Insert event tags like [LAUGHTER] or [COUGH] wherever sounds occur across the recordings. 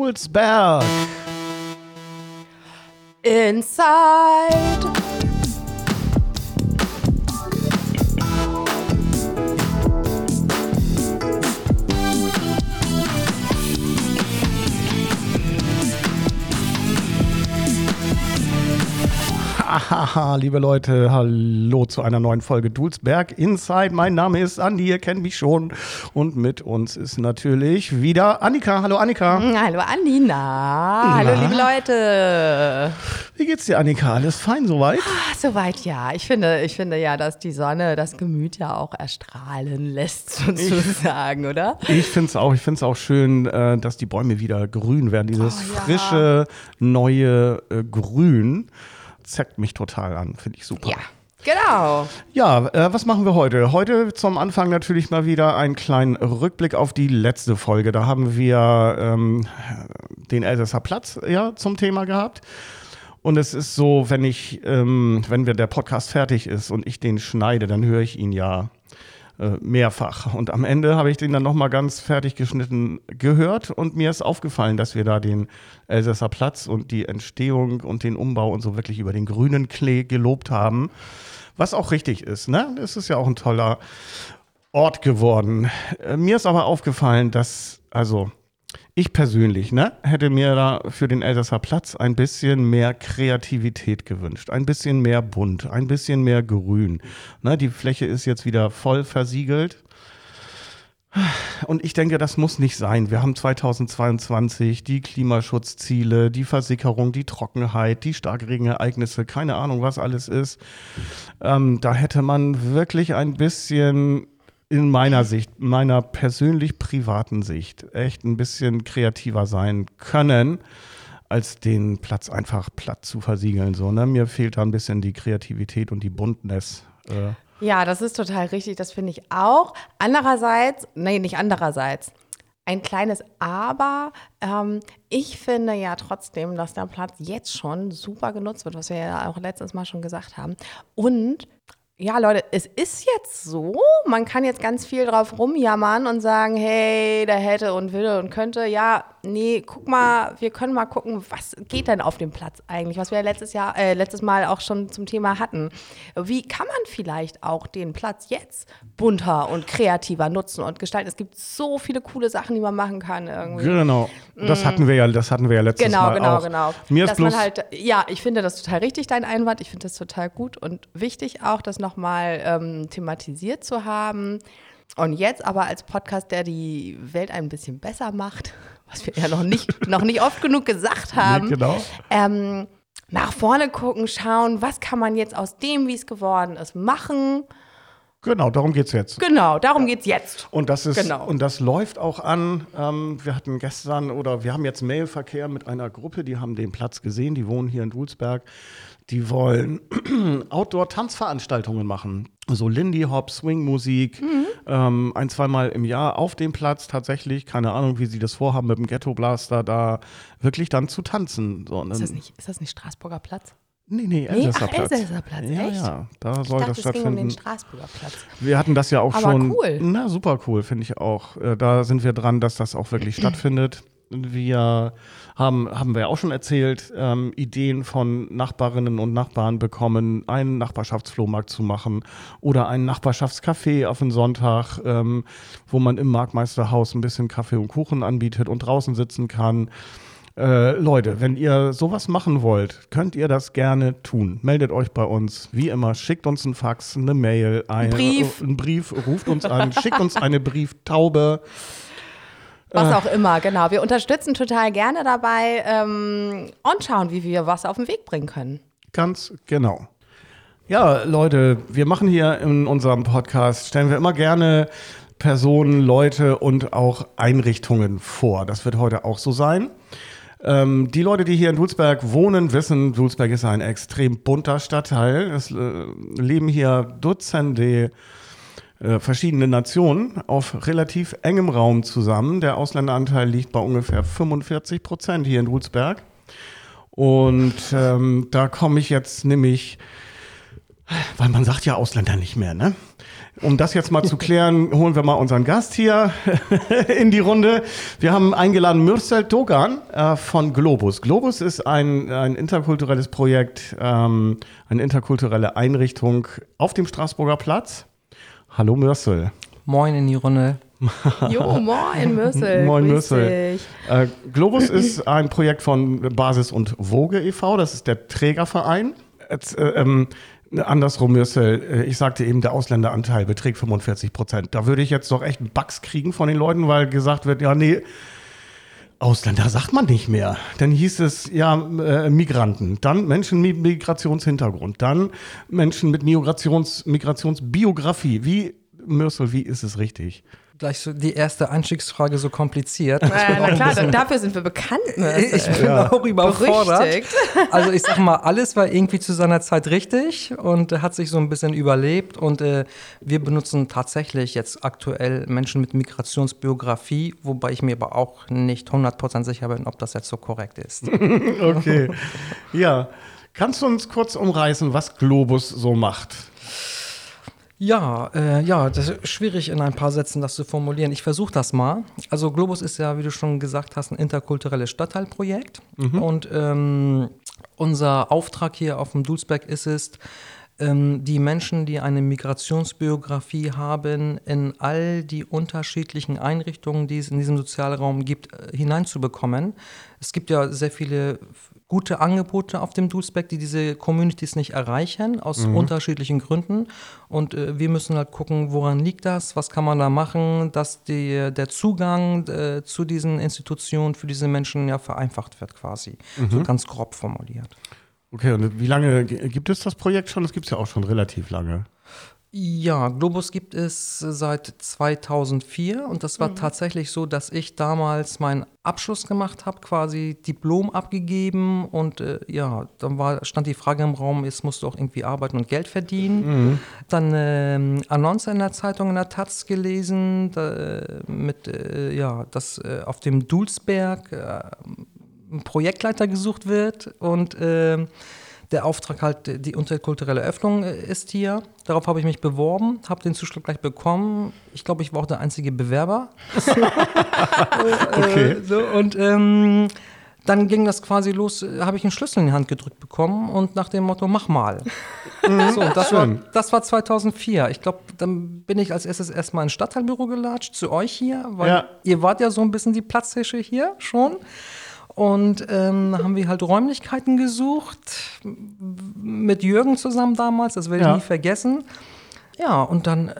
Dulsberg. Inside. Haha, liebe Leute, hallo zu einer neuen Folge Dulsberg Inside. Mein Name ist Andi, ihr kennt mich schon. Und mit uns ist natürlich wieder Annika. Hallo Annika. Hallo Andi, na, hallo liebe Leute. Wie geht's dir, Annika? Alles fein soweit? Ach, soweit ja. Ich finde, ich finde ja, dass die Sonne das Gemüt ja auch erstrahlen lässt, [LAUGHS] sozusagen, oder? Ich finde es auch, ich find's auch schön, äh, dass die Bäume wieder grün werden. Dieses Oh, ja. frische, neue äh, Grün zeckt mich total an. Finde ich super. Ja. Genau. Ja, äh, was machen wir heute? Heute zum Anfang natürlich mal wieder einen kleinen Rückblick auf die letzte Folge. Da haben wir ähm, den Elsässer Platz ja, zum Thema gehabt. Und es ist so, wenn ich, ähm, wenn wir der Podcast fertig ist und ich den schneide, dann höre ich ihn ja mehrfach. Und am Ende habe ich den dann nochmal ganz fertig geschnitten gehört und mir ist aufgefallen, dass wir da den Elsässer Platz und die Entstehung und den Umbau und so wirklich über den grünen Klee gelobt haben. Was auch richtig ist, ne? Es ist ja auch ein toller Ort geworden. Äh, Mir ist aber aufgefallen, dass, also ich persönlich, ne, hätte mir da für den Elsässer Platz ein bisschen mehr Kreativität gewünscht. Ein bisschen mehr bunt, ein bisschen mehr grün. Ne, die Fläche ist jetzt wieder voll versiegelt. Und ich denke, das muss nicht sein. Wir haben 2022 die Klimaschutzziele, die Versickerung, die Trockenheit, die Starkregenereignisse, keine Ahnung, was alles ist. Ähm, da hätte man wirklich ein bisschen in meiner Sicht, meiner persönlich privaten Sicht, echt ein bisschen kreativer sein können, als den Platz einfach platt zu versiegeln. So, ne? Mir fehlt da ein bisschen die Kreativität und die Buntness. Äh, Ja, das ist total richtig, das finde ich auch. Andererseits, nee, nicht andererseits. Ein kleines Aber. Ähm, ich finde ja trotzdem, dass der Platz jetzt schon super genutzt wird, was wir ja auch letztes Mal schon gesagt haben. Und ja, Leute, es ist jetzt so, man kann jetzt ganz viel drauf rumjammern und sagen, hey, der hätte und will und könnte. Ja, nee, guck mal, wir können mal gucken, was geht denn auf dem Platz eigentlich, was wir ja letztes Jahr, äh, letztes Mal auch schon zum Thema hatten. Wie kann man vielleicht auch den Platz jetzt bunter und kreativer nutzen und gestalten? Es gibt so viele coole Sachen, die man machen kann irgendwie. genau. Das hatten wir ja, das hatten wir ja letztes Mm. Genau, Mal genau, auch. genau. Mir ist dass bloß, halt, ja, ich finde das total richtig, dein Einwand. Ich finde das total gut und wichtig auch, das nochmal ähm, thematisiert zu haben. Und jetzt aber als Podcast, der die Welt ein bisschen besser macht, was wir ja noch nicht, noch nicht oft genug gesagt haben, Nee, genau. ähm, nach vorne gucken, schauen, was kann man jetzt aus dem, wie es geworden ist, machen. genau, darum geht's jetzt. Genau, darum geht's jetzt. Und das ist Genau. und das läuft auch an. Ähm, wir hatten gestern oder wir haben jetzt Mailverkehr mit einer Gruppe, die haben den Platz gesehen, die wohnen hier in Dulsberg. Die wollen [CLEARS THROAT] Outdoor-Tanzveranstaltungen machen. So Lindy Hop, Swing-Musik, Mhm. ähm, ein, zweimal im Jahr auf dem Platz tatsächlich. Keine Ahnung, wie sie das vorhaben, mit dem Ghetto Blaster da wirklich dann zu tanzen. So, Ist das nicht, ist das nicht Straßburger Platz? Nee, nee, Elsässer Platz. Elsässer Platz, ja, echt? Ja, da Ich soll dachte, das es ging um stattfinden. den Straßburger Platz. Wir hatten das ja auch Aber schon. cool. Na, super cool, finde ich auch. Äh, Da sind wir dran, dass das auch wirklich [CLEARS THROAT] stattfindet. Wir haben, haben wir auch schon erzählt, ähm, Ideen von Nachbarinnen und Nachbarn bekommen, einen Nachbarschaftsflohmarkt zu machen oder ein Nachbarschaftscafé auf den Sonntag, ähm, wo man im Marktmeisterhaus ein bisschen Kaffee und Kuchen anbietet und draußen sitzen kann. Äh, Leute, wenn ihr sowas machen wollt, könnt ihr das gerne tun. Meldet euch bei uns. Wie immer, schickt uns einen Fax, eine Mail, ein, Brief. äh, einen Brief, ruft uns an, schickt uns eine Brieftaube. Was auch immer, genau. Wir unterstützen total gerne dabei ähm, und schauen, wie wir was auf den Weg bringen können. Ganz genau. Ja, Leute, wir machen hier in unserem Podcast, stellen wir immer gerne Personen, Leute und auch Einrichtungen vor. Das wird heute auch so sein. Ähm, die Leute, die hier in Dulsberg wohnen, wissen, Dulsberg ist ein extrem bunter Stadtteil. Es äh, leben hier Dutzende verschiedene Nationen auf relativ engem Raum zusammen. Der Ausländeranteil liegt bei ungefähr 45 Prozent hier in Dulsberg. Und ähm, da komme ich jetzt nämlich, weil man sagt ja Ausländer nicht mehr, ne? Um das jetzt mal zu [LAUGHS] klären, holen wir mal unseren Gast hier [LAUGHS] in die Runde. Wir haben eingeladen Mürsel Dogan äh, von Globus. Globus ist ein, ein interkulturelles Projekt, ähm, eine interkulturelle Einrichtung auf dem Straßburger Platz. Hallo Mürsel. Moin in die Runde. [LAUGHS] Jo, moin Mürsel. [LAUGHS] Moin dich. Äh, Globus ist ein Projekt von Basis und Woge e.V., das ist der Trägerverein. Jetzt, äh, ähm, andersrum, Mürsel, äh, ich sagte eben, der Ausländeranteil beträgt 45 Prozent. Da würde ich jetzt doch echt einen Bugs kriegen von den Leuten, weil gesagt wird, ja, nee, Ausländer sagt man nicht mehr. Dann hieß es ja äh, Migranten, dann Menschen mit Migrationshintergrund, dann Menschen mit Migrations, Migrationsbiografie. Wie, Mürsel, wie ist es richtig? Gleich so die erste Einstiegsfrage so kompliziert. Äh, na klar, da- dafür sind wir bekannt. Mürsel. [LAUGHS] Ich bin auch überfordert. Berüchtigt. [LAUGHS] Also ich sag mal, alles war irgendwie zu seiner Zeit richtig und hat sich so ein bisschen überlebt. Und äh, wir benutzen tatsächlich jetzt aktuell Menschen mit Migrationsbiografie, wobei ich mir aber auch nicht 100% sicher bin, ob das jetzt so korrekt ist. [LAUGHS] Okay. ja. Kannst du uns kurz umreißen, was Globus so macht? Ja, äh, ja, das ist schwierig in ein paar Sätzen das zu formulieren. Ich versuche das mal. Also Globus ist ja, wie du schon gesagt hast, ein interkulturelles Stadtteilprojekt. Und ähm, unser Auftrag hier auf dem Dulsberg ist es, ähm, die Menschen, die eine Migrationsbiografie haben, in all die unterschiedlichen Einrichtungen, die es in diesem Sozialraum gibt, äh, hineinzubekommen. Es gibt ja sehr viele gute Angebote auf dem Dulsberg, die diese Communities nicht erreichen, aus unterschiedlichen Gründen. Und äh, wir müssen halt gucken, woran liegt das, was kann man da machen, dass die, der Zugang äh, zu diesen Institutionen für diese Menschen ja vereinfacht wird quasi. So ganz grob formuliert. Okay, und wie lange gibt es das Projekt schon? Das gibt es ja auch schon relativ lange. Ja, Globus gibt es seit 2004 und das war tatsächlich so, dass ich damals meinen Abschluss gemacht habe, quasi Diplom abgegeben und äh, ja, dann war, stand die Frage im Raum, jetzt musst du auch irgendwie arbeiten und Geld verdienen. Dann ähm, Annonce in der Zeitung in der Taz gelesen, da, äh, mit, äh, ja, dass äh, auf dem Dulsberg äh, ein Projektleiter gesucht wird und ähm, der Auftrag halt, die interkulturelle Öffnung äh, ist hier. Darauf habe ich mich beworben, habe den Zuschlag gleich bekommen. Ich glaube, ich war auch der einzige Bewerber. [LAUGHS] Okay. Äh, so, und ähm, dann ging das quasi los, äh, habe ich einen Schlüssel in die Hand gedrückt bekommen und nach dem Motto, mach mal. so, und das war, das war 2004. Ich glaube, dann bin ich als erstes erstmal ins Stadtteilbüro gelatscht, zu euch hier, weil Ja. ihr wart ja so ein bisschen die Platzhische hier schon. Und ähm, haben wir halt Räumlichkeiten gesucht, mit Jürgen zusammen damals, das werde ich Ja. nie vergessen. Ja, und dann äh,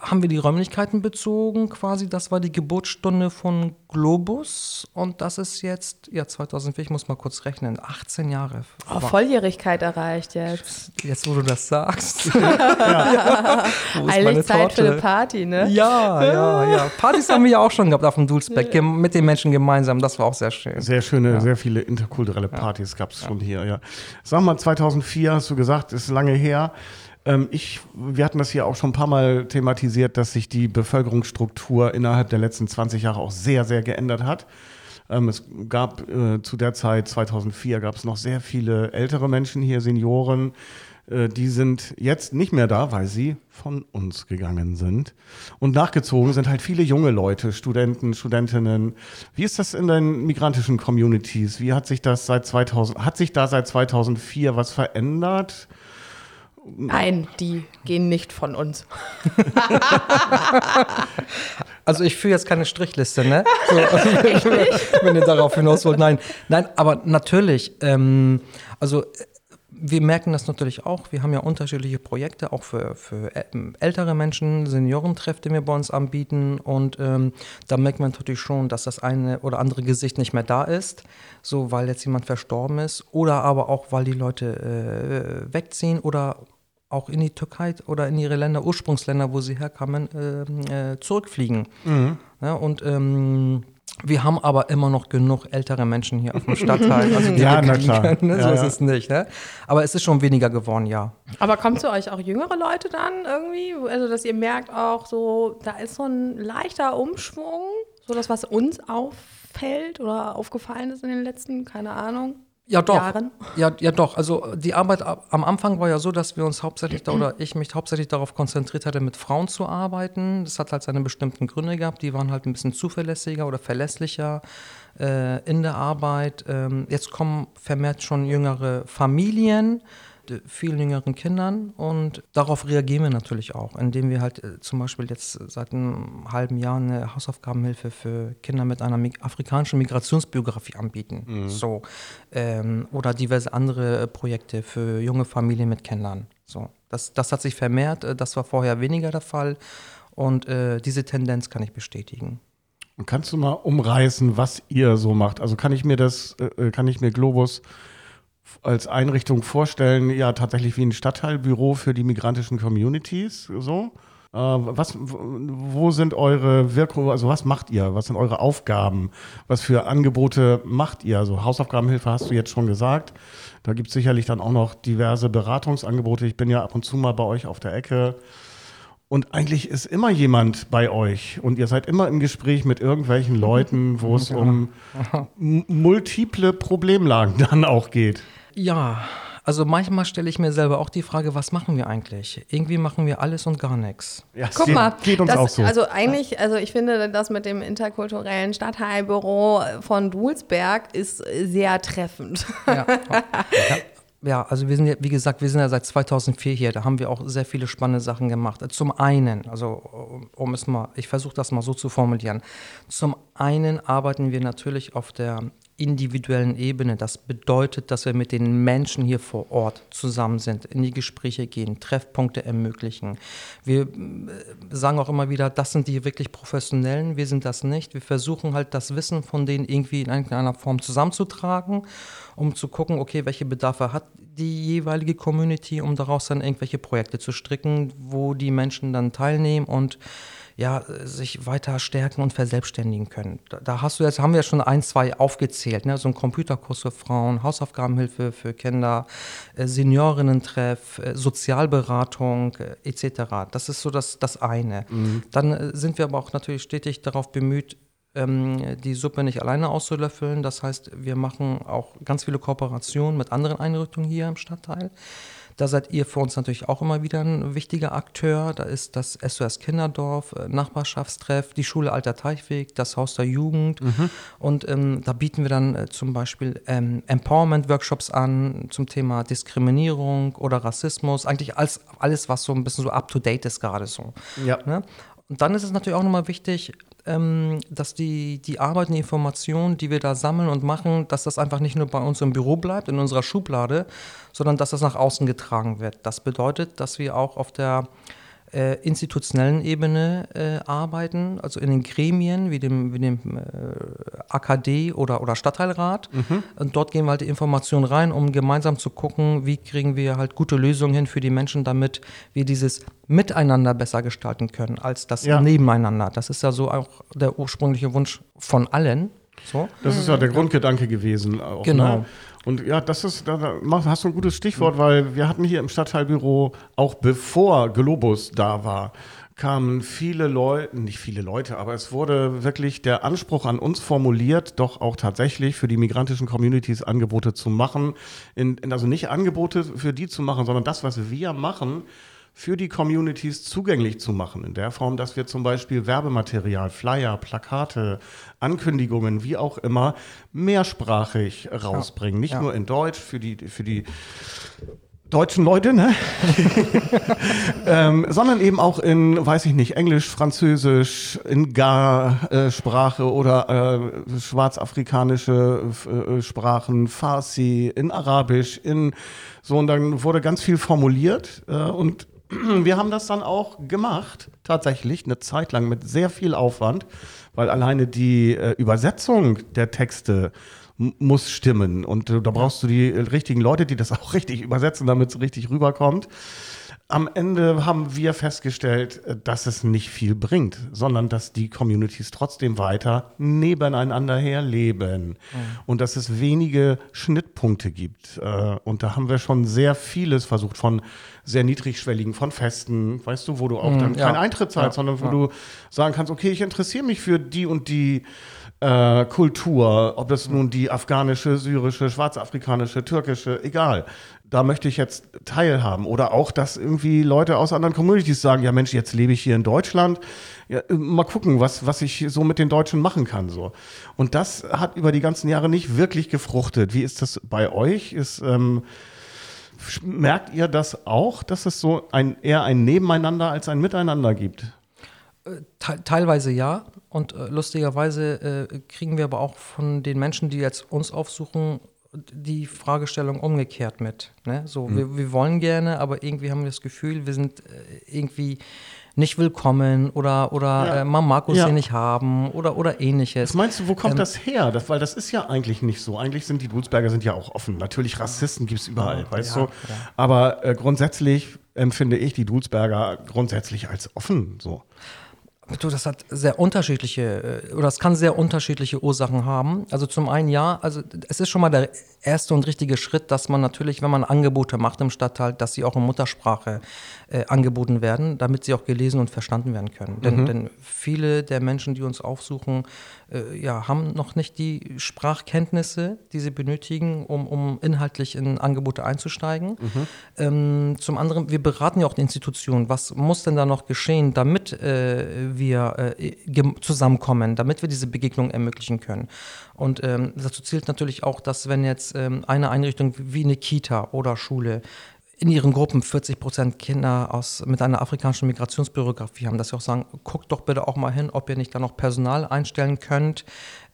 haben wir die Räumlichkeiten bezogen, quasi, das war die Geburtsstunde von Globus und das ist jetzt, ja 2004, ich muss mal kurz rechnen, 18 Jahre. Oh, Volljährigkeit erreicht jetzt. Jetzt, wo du das sagst. [LAUGHS] ja. Eigentlich Zeit für eine Torte? Party, ne? Ja, ja, ja. Partys haben wir ja auch schon gehabt auf dem Dulsbeck, gem- mit den Menschen gemeinsam, das war auch sehr schön. Sehr schöne, sehr viele interkulturelle Partys gab es schon hier, ja. Sag mal, 2004 hast du gesagt, ist lange her. Ähm, ich, wir hatten das hier auch schon ein paar Mal thematisiert, dass sich die Bevölkerungsstruktur innerhalb der letzten 20 Jahre auch sehr, sehr geändert hat. Ähm, es gab äh, zu der Zeit, 2004, gab es noch sehr viele ältere Menschen hier, Senioren. Äh, die sind jetzt nicht mehr da, weil sie von uns gegangen sind. Und nachgezogen sind halt viele junge Leute, Studenten, Studentinnen. Wie ist das in den migrantischen Communities? Wie hat sich das seit 2000, hat sich da seit 2004 was verändert? Nein, die gehen nicht von uns. [LAUGHS] Also ich führe jetzt keine Strichliste, ne? [LAUGHS] So, [LAUGHS] wenn ihr darauf hinaus wollt. Nein, nein, aber natürlich, ähm, also äh, wir merken das natürlich auch. Wir haben ja unterschiedliche Projekte, auch für, für ähm, ältere Menschen, Seniorentreff, die wir bei uns anbieten. Und ähm, da merkt man natürlich schon, dass das eine oder andere Gesicht nicht mehr da ist, so weil jetzt jemand verstorben ist. Oder aber auch, weil die Leute äh, wegziehen oder auch in die Türkei oder in ihre Länder, Ursprungsländer, wo sie herkamen, ähm, äh, zurückfliegen. Ja, und ähm, wir haben aber immer noch genug ältere Menschen hier auf dem Stadtteil. Also die Ja, na klar. können, ne? So Ja, ist ja. es nicht. Ne? Aber es ist schon weniger geworden, ja. Aber kommt zu euch auch jüngere Leute dann irgendwie? Also, dass ihr merkt auch so, da ist so ein leichter Umschwung, so das, was uns auffällt oder aufgefallen ist in den letzten, keine Ahnung, Ja, doch. Jahren? Ja, ja, doch. Also die Arbeit am Anfang war ja so, dass wir uns hauptsächlich da, [CLEARS THROAT] oder ich mich hauptsächlich darauf konzentriert hatte, mit Frauen zu arbeiten. Das hat halt seine bestimmten Gründe gehabt. Die waren halt ein bisschen zuverlässiger oder verlässlicher äh, in der Arbeit. Ähm, jetzt kommen vermehrt schon jüngere Familien mit vielen jüngeren Kindern und darauf reagieren wir natürlich auch, indem wir halt äh, zum Beispiel jetzt seit einem halben Jahr eine Hausaufgabenhilfe für Kinder mit einer afrikanischen Migrationsbiografie anbieten. So. Ähm, oder diverse andere äh, Projekte für junge Familien mit Kindern. So. Das, das hat sich vermehrt, äh, das war vorher weniger der Fall und äh, diese Tendenz kann ich bestätigen. Und Kannst du mal umreißen, was ihr so macht? Also kann ich mir das, äh, kann ich mir Globus als Einrichtung vorstellen, ja tatsächlich wie ein Stadtteilbüro für die migrantischen Communities, so? Äh, was, wo sind eure Wirkungen, also was macht ihr? Was sind eure Aufgaben? Was für Angebote macht ihr? Also Hausaufgabenhilfe hast du jetzt schon gesagt. Da gibt es sicherlich dann auch noch diverse Beratungsangebote. Ich bin ja ab und zu mal bei euch auf der Ecke. Und eigentlich ist immer jemand bei euch und ihr seid immer im Gespräch mit irgendwelchen Leuten, wo es [LAUGHS] um multiple Problemlagen [LAUGHS] dann auch geht. Ja, also manchmal stelle ich mir selber auch die Frage, was machen wir eigentlich? Irgendwie machen wir alles und gar nichts. Ja, Guck geht, mal, geht uns das, auch so. also eigentlich, also ich finde, das mit dem interkulturellen Stadtteilbüro von Dulsberg ist sehr treffend. Ja. Ja, also wir sind ja, wie gesagt, wir sind ja seit 2004 hier. Da haben wir auch sehr viele spannende Sachen gemacht. Zum einen, also um es mal, ich versuche das mal so zu formulieren. Zum einen arbeiten wir natürlich auf der individuellen Ebene. Das bedeutet, dass wir mit den Menschen hier vor Ort zusammen sind, in die Gespräche gehen, Treffpunkte ermöglichen. Wir äh, sagen auch immer wieder, das sind die wirklich Professionellen, wir sind das nicht. Wir versuchen halt das Wissen von denen irgendwie in irgendeiner Form zusammenzutragen, um zu gucken, okay, welche Bedarfe hat die jeweilige Community, um daraus dann irgendwelche Projekte zu stricken, wo die Menschen dann teilnehmen und ja, sich weiter stärken und verselbstständigen können. Da, hast du jetzt, haben wir ja schon ein, zwei aufgezählt, ne? so ein Computerkurs für Frauen, Hausaufgabenhilfe für Kinder, äh, Seniorinnen-Treff, äh, Sozialberatung äh, etc. Das ist so das, das eine. Dann äh, sind wir aber auch natürlich stetig darauf bemüht, ähm, die Suppe nicht alleine auszulöffeln. Das heißt, wir machen auch ganz viele Kooperationen mit anderen Einrichtungen hier im Stadtteil. Da seid ihr für uns natürlich auch immer wieder ein wichtiger Akteur. Da ist das SOS Kinderdorf, äh, Nachbarschaftstreff, die Schule Alter Teichweg, das Haus der Jugend. Und ähm, da bieten wir dann äh, zum Beispiel ähm, Empowerment-Workshops an zum Thema Diskriminierung oder Rassismus. Eigentlich alles, alles was so ein bisschen so up-to-date ist gerade so. Ja. Ne? Und dann ist es natürlich auch nochmal wichtig, ähm, dass die, die Arbeit und die Informationen, die wir da sammeln und machen, dass das einfach nicht nur bei uns im Büro bleibt, in unserer Schublade, sondern dass das nach außen getragen wird. Das bedeutet, dass wir auch auf der äh, institutionellen Ebene äh, arbeiten, also in den Gremien wie dem, wie dem äh, AKD oder, oder Stadtteilrat. Und dort gehen wir halt die Informationen rein, um gemeinsam zu gucken, wie kriegen wir halt gute Lösungen hin für die Menschen, damit wir dieses Miteinander besser gestalten können, als das Ja. Nebeneinander. Das ist ja so auch der ursprüngliche Wunsch von allen. So. Das ist ja der Grundgedanke gewesen. Auch, Genau. Ne? Und ja, das ist, da, da hast du ein gutes Stichwort, weil wir hatten hier im Stadtteilbüro, auch bevor Globus da war, kamen viele Leute, nicht viele Leute, aber es wurde wirklich der Anspruch an uns formuliert, doch auch tatsächlich für die migrantischen Communities Angebote zu machen. In, also nicht Angebote für die zu machen, sondern das, was wir machen, für die Communities zugänglich zu machen. In der Form, dass wir zum Beispiel Werbematerial, Flyer, Plakate, Ankündigungen, wie auch immer, mehrsprachig rausbringen. Nicht ja. nur in Deutsch für die, für die deutschen Leute, ne? [LAUGHS] ähm, sondern eben auch in, weiß ich nicht, Englisch, Französisch, in Gar-Sprache oder äh, schwarzafrikanische äh, Sprachen, Farsi, in Arabisch, in so und dann wurde ganz viel formuliert äh, und [CLEARS THROAT] wir haben das dann auch gemacht, tatsächlich eine Zeit lang mit sehr viel Aufwand, weil alleine die äh, Übersetzung der Texte muss stimmen und äh, da brauchst du die äh, richtigen Leute, die das [LAUGHS] auch richtig übersetzen, damit es richtig rüberkommt. Am Ende haben wir festgestellt, äh, dass es nicht viel bringt, sondern dass die Communities trotzdem weiter nebeneinander herleben und dass es wenige Schnittpunkte gibt. Äh, Und da haben wir schon sehr vieles versucht, von sehr niedrigschwelligen, von Festen, weißt du, wo du auch dann ja. keinen Eintritt zahlst, Ja, sondern wo ja. du sagen kannst, okay, ich interessiere mich für die und die äh, Kultur, ob das nun die die afghanische, syrische, schwarzafrikanische, türkische, egal. Da möchte ich jetzt teilhaben. Oder auch, dass irgendwie Leute aus anderen Communities sagen, ja Mensch, jetzt lebe ich hier in Deutschland. Ja, mal gucken, was, was ich so mit den Deutschen machen kann. So. Und das hat über die ganzen Jahre nicht wirklich gefruchtet. Wie ist das bei euch? Ist, ähm, merkt ihr das auch, dass es so ein, eher ein Nebeneinander als ein Miteinander gibt? Te teilweise ja. Und äh, lustigerweise äh, kriegen wir aber auch von den Menschen, die jetzt uns aufsuchen, die Fragestellung umgekehrt mit. Ne? So, mhm. wir, wir wollen gerne, aber irgendwie haben wir das Gefühl, wir sind äh, irgendwie nicht willkommen oder, oder ja. äh, man mag uns ja. hier nicht haben oder, oder ähnliches. Was meinst du, wo kommt ähm, das her? Das, weil das ist ja eigentlich nicht so. Eigentlich sind die Dulsberger sind ja auch offen. Natürlich, Rassisten gibt es überall, ja, weißt du? Aber äh, grundsätzlich empfinde ich die Dulsberger grundsätzlich als offen so. Du, das hat sehr unterschiedliche, äh, oder es kann sehr unterschiedliche Ursachen haben. Also zum einen ja, also es ist schon mal der erste und richtige Schritt, dass man natürlich, wenn man Angebote macht im Stadtteil, dass sie auch in Muttersprache äh, angeboten werden, damit sie auch gelesen und verstanden werden können. Denn, mhm. denn viele der Menschen, die uns aufsuchen, äh, ja, haben noch nicht die Sprachkenntnisse, die sie benötigen, um, um inhaltlich in Angebote einzusteigen. Mhm. Ähm, zum anderen, wir beraten ja auch die Institutionen. Was muss denn da noch geschehen, damit äh, wir äh, zusammenkommen, damit wir diese Begegnung ermöglichen können? Und ähm, dazu zählt natürlich auch, dass wenn jetzt ähm, eine Einrichtung wie eine Kita oder Schule in ihren Gruppen 40 Prozent Kinder aus, mit einer afrikanischen Migrationsbiografie haben, dass sie auch sagen, guckt doch bitte auch mal hin, ob ihr nicht da noch Personal einstellen könnt,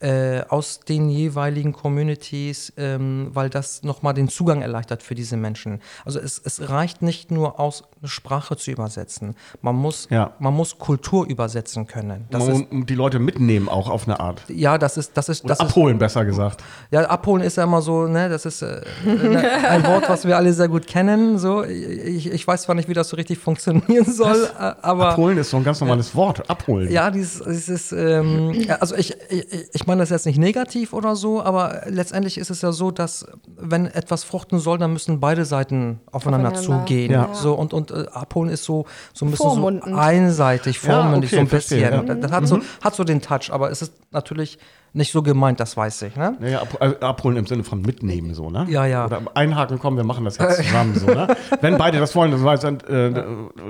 äh, aus den jeweiligen Communities, ähm, weil das nochmal den Zugang erleichtert für diese Menschen. Also es, es reicht nicht nur aus, eine Sprache zu übersetzen. Man muss, ja. man muss Kultur übersetzen können. Das man ist, die Leute mitnehmen auch auf eine Art. Ja, das ist... Das ist das abholen, ist, besser gesagt. Ja, abholen ist ja immer so, ne, das ist äh, ne, ein Wort, was wir alle sehr gut kennen. So. Ich, ich weiß zwar nicht, wie das so richtig funktionieren soll, was? aber... Abholen ist so ein ganz normales Wort, abholen. Ja, dieses, dieses ähm, also ich, ich, ich meine das jetzt nicht negativ oder so, aber letztendlich ist es ja so, dass wenn etwas fruchten soll, dann müssen beide Seiten aufeinander, aufeinander. zugehen. Ja. So, und, und äh, abholen ist so, so ein bisschen so einseitig, vormündig, ja, okay, so ein bisschen. Verstehe, ja. Das hat, mhm. so, hat so den Touch, aber es ist natürlich nicht so gemeint, das weiß ich. Ne? Naja, ab, äh, abholen im Sinne von mitnehmen, so, ne? Ja, ja. Oder einhaken, komm, wir machen das jetzt zusammen, so, ne? [LAUGHS] Wenn beide das wollen, das weiß, äh,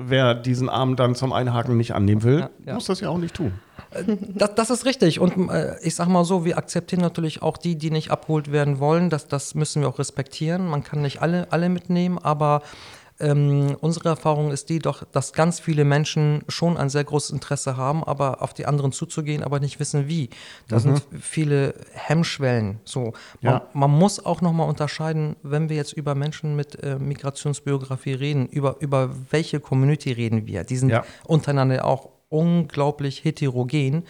wer diesen Abend dann zum Einhaken nicht annehmen will, ja, muss das ja auch nicht tun. Das, das, ist richtig. Und äh, ich sag mal so, wir akzeptieren natürlich auch die, die nicht abgeholt werden wollen. Das, das müssen wir auch respektieren. Man kann nicht alle, alle mitnehmen, aber ähm, unsere Erfahrung ist die doch, dass ganz viele Menschen schon ein sehr großes Interesse haben, aber auf die anderen zuzugehen, aber nicht wissen wie. Da mhm. sind viele Hemmschwellen. So, man, ja. man muss auch noch mal unterscheiden, wenn wir jetzt über Menschen mit äh, Migrationsbiografie reden, über, über welche Community reden wir. Die sind ja. untereinander auch unglaublich heterogen.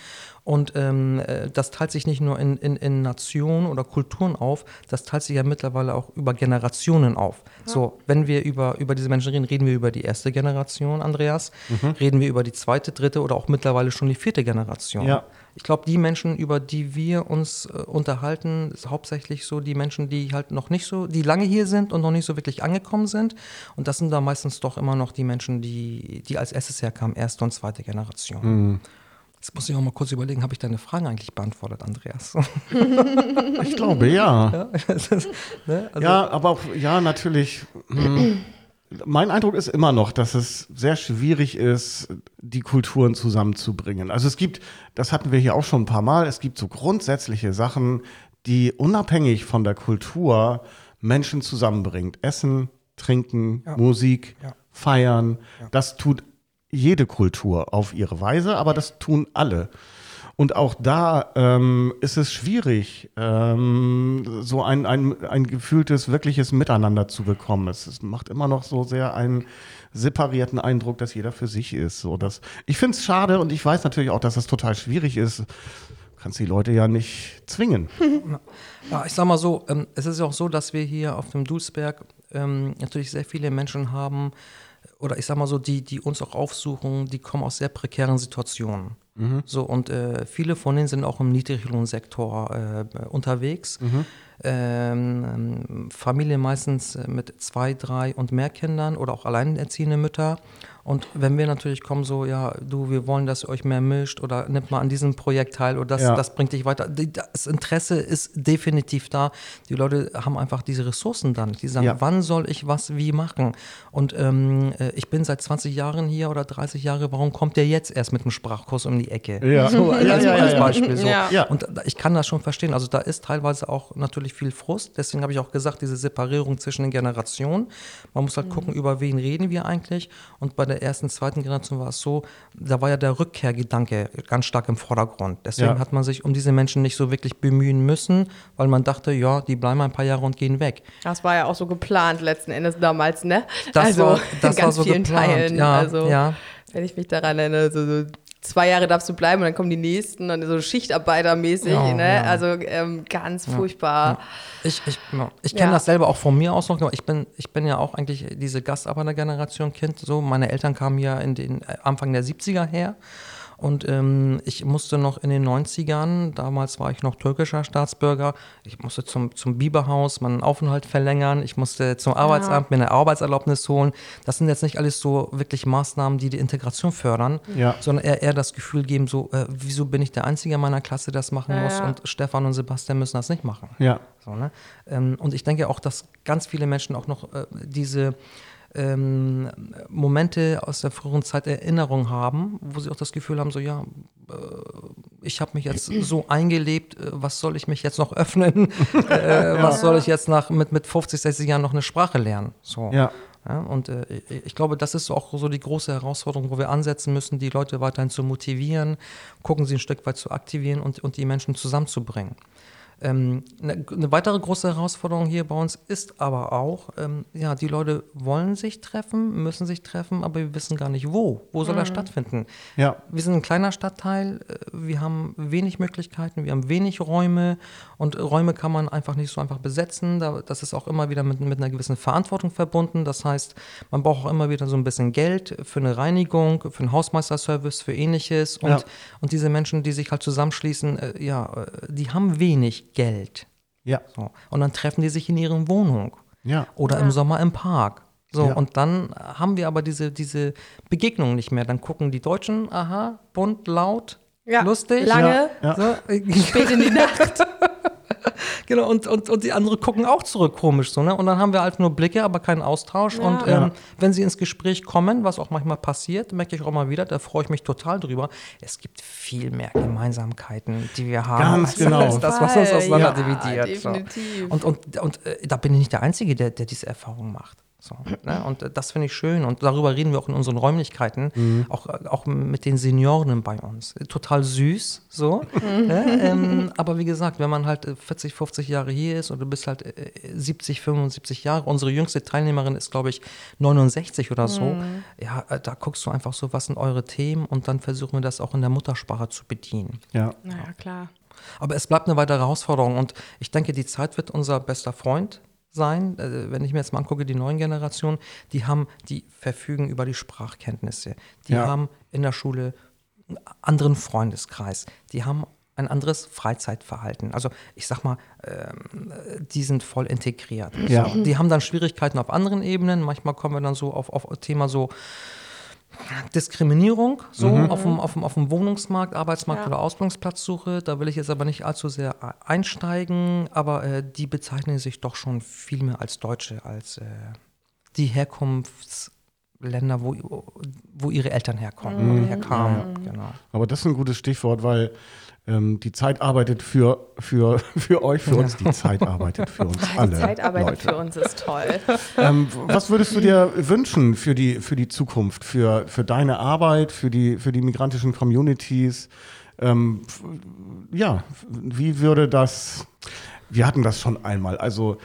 Und ähm, äh, das teilt sich nicht nur in, in, in, Nationen oder Kulturen auf, das teilt sich ja mittlerweile auch über Generationen auf. Ja. So, wenn wir über, über diese Menschen reden, reden wir über die erste Generation, Andreas, mhm. reden wir über die zweite, dritte oder auch mittlerweile schon die vierte Generation. Ja. Ich glaube, die Menschen, über die wir uns äh, unterhalten, ist hauptsächlich so die Menschen, die halt noch nicht so, die lange hier sind und noch nicht so wirklich angekommen sind. Und das sind da meistens doch immer noch die Menschen, die, die als erstes herkamen, erste und zweite Generation. Mhm. Jetzt muss ich auch mal kurz überlegen, habe ich deine Fragen eigentlich beantwortet, Andreas? [LAUGHS] ich glaube, ja. Ja, ne? also ja aber auch, ja, natürlich. Hm, mein Eindruck ist immer noch, dass es sehr schwierig ist, die Kulturen zusammenzubringen. Also es gibt, das hatten wir hier auch schon ein paar Mal, es gibt so grundsätzliche Sachen, die unabhängig von der Kultur Menschen zusammenbringt. Essen, Trinken, ja. Musik, ja. Feiern. Ja. Das tut jede Kultur auf ihre Weise, aber das tun alle. Und auch da ähm, ist es schwierig, ähm, so ein, ein, ein gefühltes, wirkliches Miteinander zu bekommen. Es, es macht immer noch so sehr einen separierten Eindruck, dass jeder für sich ist. So, dass, ich finde es schade und ich weiß natürlich auch, dass das total schwierig ist. Du kannst die Leute ja nicht zwingen. [LAUGHS] Ja, ich sag mal so, ähm, es ist ja auch so, dass wir hier auf dem Dulsberg ähm, natürlich sehr viele Menschen haben, oder ich sag mal so, die, die uns auch aufsuchen, die kommen aus sehr prekären Situationen. Mhm. So, und äh, viele von denen sind auch im Niedriglohnsektor äh, unterwegs. Mhm. Ähm, Familien meistens mit zwei, drei und mehr Kindern oder auch alleinerziehende Mütter. Und wenn wir natürlich kommen, so, ja, du, wir wollen, dass ihr euch mehr mischt oder nimmt mal an diesem Projekt teil oder das, Ja. das bringt dich weiter. Das Interesse ist definitiv da. Die Leute haben einfach diese Ressourcen dann. Die sagen, Ja. wann soll ich was wie machen? Und ähm, äh, ich bin seit 20 Jahren hier oder 30 Jahre, warum kommt der jetzt erst mit einem Sprachkurs um die Ecke? Ja. [LAUGHS] So, Ja, als, ja, ja, als. Beispiel. So. Ja. Ja. Und ich kann das schon verstehen. Also da ist teilweise auch natürlich viel Frust. Deswegen habe ich auch gesagt, diese Separierung zwischen den Generationen. Man muss halt gucken, über wen reden wir eigentlich. Und bei der ersten, zweiten Generation war es so, da war ja der Rückkehrgedanke ganz stark im Vordergrund. Deswegen Ja. hat man sich um diese Menschen nicht so wirklich bemühen müssen, weil man dachte, ja, die bleiben ein paar Jahre und gehen weg. Das war ja auch so geplant letzten Endes damals, ne? Das also war- [LAUGHS] das in ganz war so vielen geplant, Teilen. ja, also ja. wenn ich mich daran erinnere, so, so zwei Jahre darfst du bleiben und dann kommen die nächsten und so Schichtarbeitermäßig, Ja, ne? ja. Also ähm, ganz furchtbar. Ich, ich, ja, ich kenne Ja. das selber auch von mir aus noch. Ich bin, ich bin ja auch eigentlich diese Gastarbeitergeneration Kind. So, meine Eltern kamen ja in den äh, Anfang der 70er her. Und ähm, ich musste noch in den 90ern, damals war ich noch türkischer Staatsbürger, ich musste zum, zum Biberhaus meinen Aufenthalt verlängern, ich musste zum Arbeitsamt mir eine Arbeitserlaubnis holen. Das sind jetzt nicht alles so wirklich Maßnahmen, die die Integration fördern, Ja. sondern eher, eher das Gefühl geben, so, äh, wieso bin ich der Einzige in meiner Klasse, der das machen Ja, muss ja. und Stefan und Sebastian müssen das nicht machen. Ja. So, ne? ähm, und ich denke auch, dass ganz viele Menschen auch noch äh, diese ähm, Momente aus der früheren Zeit Erinnerung haben, wo sie auch das Gefühl haben, so ja, äh, ich habe mich jetzt [CLEARS THROAT] so eingelebt, äh, was soll ich mich jetzt noch öffnen? [LAUGHS] äh, Was soll ich jetzt nach mit, mit 50, 60 Jahren noch eine Sprache lernen? So. Ja. Ja, und äh, ich- glaube, das ist auch so die große Herausforderung, wo wir ansetzen müssen, die Leute weiterhin zu motivieren, gucken sie ein Stück weit zu aktivieren und, und die Menschen zusammenzubringen. Ähm, eine, eine weitere große Herausforderung hier bei uns ist aber auch, ähm, ja, die Leute wollen sich treffen, müssen sich treffen, aber wir wissen gar nicht wo. Wo soll das stattfinden? Ja. Wir sind ein kleiner Stadtteil, äh, wir haben wenig Möglichkeiten, wir haben wenig Räume und Räume kann man einfach nicht so einfach besetzen. Da, das ist auch immer wieder mit, mit einer gewissen Verantwortung verbunden. Das heißt, man braucht auch immer wieder so ein bisschen Geld für eine Reinigung, für einen Hausmeisterservice, für ähnliches. Und, Ja. und diese Menschen, die sich halt zusammenschließen, äh, ja, äh, die haben wenig Geld. Ja. So. Und dann treffen die sich in ihren Wohnung Ja. oder im Sommer im Park. So, Ja. und dann haben wir aber diese, diese Begegnung nicht mehr. Dann gucken die Deutschen, aha, bunt, laut, Ja, lustig. lange. Ja. So, Spät in die Nacht. [LAUGHS] [LAUGHS] genau, und, und, und die anderen gucken auch zurück, komisch so, ne? Und dann haben wir halt nur Blicke, aber keinen Austausch. Und Ja. ähm, wenn sie ins Gespräch kommen, was auch manchmal passiert, merke ich auch mal wieder, da freue ich mich total drüber. Es gibt viel mehr Gemeinsamkeiten, die wir haben. Ganz als genau. als das, was uns auseinander ja, dividiert. So. Und, und, und äh, da bin ich nicht der Einzige, der, der diese Erfahrung macht. So, ne? Und äh, das finde ich schön. Und darüber reden wir auch in unseren Räumlichkeiten, auch, äh, auch mit den Senioren bei uns. Total süß, so. ne? ähm, aber wie gesagt, wenn man halt äh, 40, 50 Jahre hier ist und du bist halt äh, 70, 75 Jahre, unsere jüngste Teilnehmerin ist, glaube ich, 69 oder so, ja, äh, da guckst du einfach so, was sind eure Themen und dann versuchen wir das auch in der Muttersprache zu bedienen. Ja. naja, klar. Aber es bleibt eine weitere Herausforderung und ich denke, die Zeit wird unser bester Freund sein. Äh, Wenn ich mir jetzt mal angucke, die neuen Generationen, die haben, die verfügen über die Sprachkenntnisse. Die Ja. haben in der Schule einen anderen Freundeskreis. Die haben ein anderes Freizeitverhalten. Also ich sag mal, ähm, äh, die sind voll integriert. Ja. So. Die haben dann Schwierigkeiten auf anderen Ebenen. Manchmal kommen wir dann so auf, auf Thema so Diskriminierung so auf, dem, auf, dem, auf dem Wohnungsmarkt, Arbeitsmarkt Ja. oder Ausbildungsplatzsuche. Da will ich jetzt aber nicht allzu sehr einsteigen, aber äh, die bezeichnen sich doch schon viel mehr als Deutsche, als äh, die Herkunftsländer, wo, wo ihre Eltern herkommen, herkamen. Genau. Aber das ist ein gutes Stichwort, weil ähm, die Zeit arbeitet für, für, für euch, für uns. Die Zeit arbeitet für uns [LAUGHS] alle. Die Zeitarbeit Leute. für uns ist toll. [LAUGHS] Ähm, was würdest du dir wünschen für die, für die Zukunft, für, für deine Arbeit, für die, für die migrantischen Communities? Ähm, ja, wie würde das, wir hatten das schon einmal, also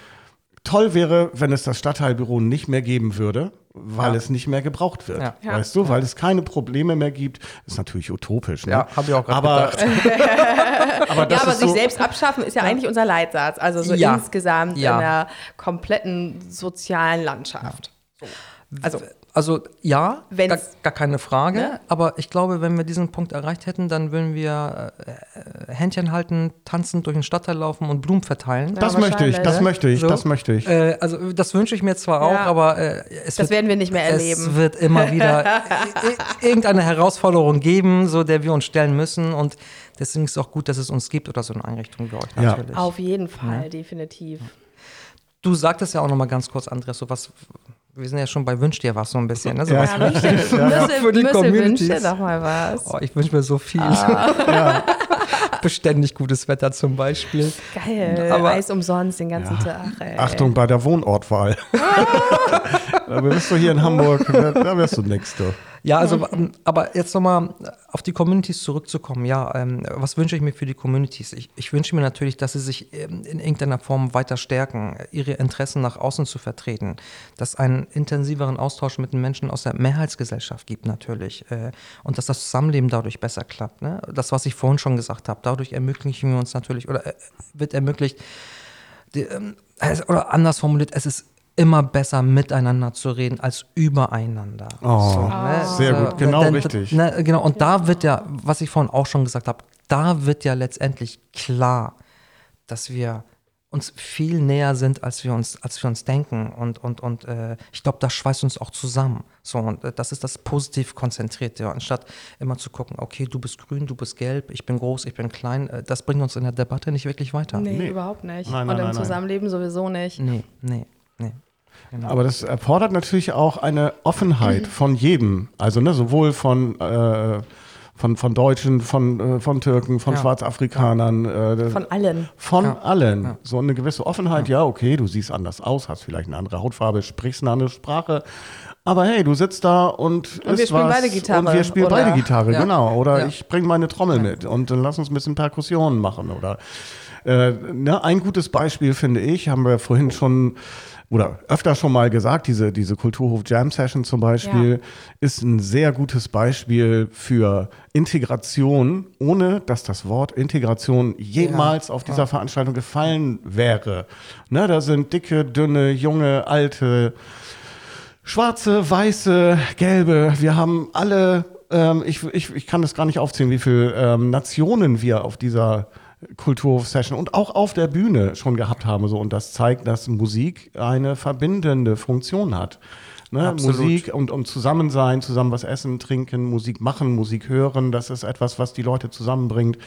toll wäre, wenn es das Stadtteilbüro nicht mehr geben würde, weil es nicht mehr gebraucht wird. Ja. Ja. Weißt du, weil es keine Probleme mehr gibt. Ist natürlich utopisch. Ne? Ja, hab ich auch grad aber, [LAUGHS] [LAUGHS] aber das ja, aber ist sich so, selbst abschaffen ist ja, eigentlich unser Leitsatz. Also so Ja. insgesamt Ja. in der kompletten sozialen Landschaft. Also, Also ja, gar, gar keine Frage. Ne? Aber ich glaube, wenn wir diesen Punkt erreicht hätten, dann würden wir äh, Händchen halten, tanzen, durch den Stadtteil laufen und Blumen verteilen. Das Ja, möchte ich, das möchte ich, So. das möchte ich. Äh, also das wünsche ich mir zwar auch, Ja. aber äh, es Das wird, werden wir nicht mehr erleben. Es wird immer wieder [LAUGHS] irgendeine Herausforderung geben, so der wir uns stellen müssen. Und deswegen ist es auch gut, dass es uns gibt oder so eine Einrichtung wie euch Ja. natürlich. Auf jeden Fall, definitiv. Du sagtest ja auch noch mal ganz kurz, Andres, so was. Wir sind ja schon bei Wünsch dir was so ein bisschen. Ne? So Ja. was, Ja, Müsse, Müsse, Für die Communities. wünsche doch mal was. oh, ich wünsche mir so viel. Ah. [LAUGHS] Beständig gutes Wetter zum Beispiel. Geil, Aber- Eis umsonst den ganzen Tag. Ey. Achtung bei der Wohnortwahl. [LAUGHS] da bist du hier in Hamburg, da, wirst du nix, du. Ja, also, ähm, aber jetzt nochmal auf die Communities zurückzukommen. Ja, ähm, was wünsche ich mir für die Communities? Ich, ich wünsche mir natürlich, dass sie sich ähm, in irgendeiner Form weiter stärken, ihre Interessen nach außen zu vertreten, dass es einen intensiveren Austausch mit den Menschen aus der Mehrheitsgesellschaft gibt natürlich äh, und dass das Zusammenleben dadurch besser klappt. Ne? Das, was ich vorhin schon gesagt habe, dadurch ermöglichen wir uns natürlich oder äh, wird ermöglicht, die, ähm, oder anders formuliert, es ist immer besser miteinander zu reden als übereinander. Oh, sehr gut, genau denn- richtig. Ne, genau, und da wird ja, was ich vorhin auch schon gesagt habe, da wird ja letztendlich klar, dass wir uns viel näher sind, als wir uns, als wir uns denken. Und, und, und äh, ich glaube, das schweißt uns auch zusammen. So, und äh, das ist das positiv konzentrierte, anstatt immer zu gucken, okay, du bist grün, du bist gelb, ich bin groß, ich bin klein. Äh, das bringt uns in der Debatte nicht wirklich weiter. Nee, Nee. überhaupt nicht. Nein, nein, Und im nein, nein. Zusammenleben sowieso nicht. Nee, nee, nee. Genau. Aber das erfordert natürlich auch eine Offenheit von jedem. Also ne, sowohl von, äh, von, von Deutschen, von, äh, von Türken, von Ja. Schwarzafrikanern. Äh, Von allen. Von Ja. allen. So eine gewisse Offenheit, ja. okay, du siehst anders aus, hast vielleicht eine andere Hautfarbe, sprichst eine andere Sprache. Aber hey, du sitzt da und, wir isst spielen was beide Gitarre, Und wir spielen oder? beide Gitarre, Ja. genau. Oder Ja. ich bringe meine Trommel mit und dann lass uns ein bisschen Perkussionen machen. Oder äh, ne, ein gutes Beispiel finde ich, haben wir vorhin schon oder öfter schon mal gesagt, diese, diese Kulturhof Jam Session zum Beispiel, Ja. ist ein sehr gutes Beispiel für Integration, ohne dass das Wort Integration jemals auf dieser Veranstaltung gefallen wäre. Ne, da sind dicke, dünne, junge, alte, schwarze, weiße, gelbe. Wir haben alle, ähm, ich, ich, ich kann das gar nicht aufzählen, wie viele ähm, Nationen wir auf dieser Kulturhof-Session und auch auf der Bühne schon gehabt haben. So. Und das zeigt, dass Musik eine verbindende Funktion hat. Ne? Musik und, und Zusammensein, zusammen was essen, trinken, Musik machen, Musik hören, das ist etwas, was die Leute zusammenbringt.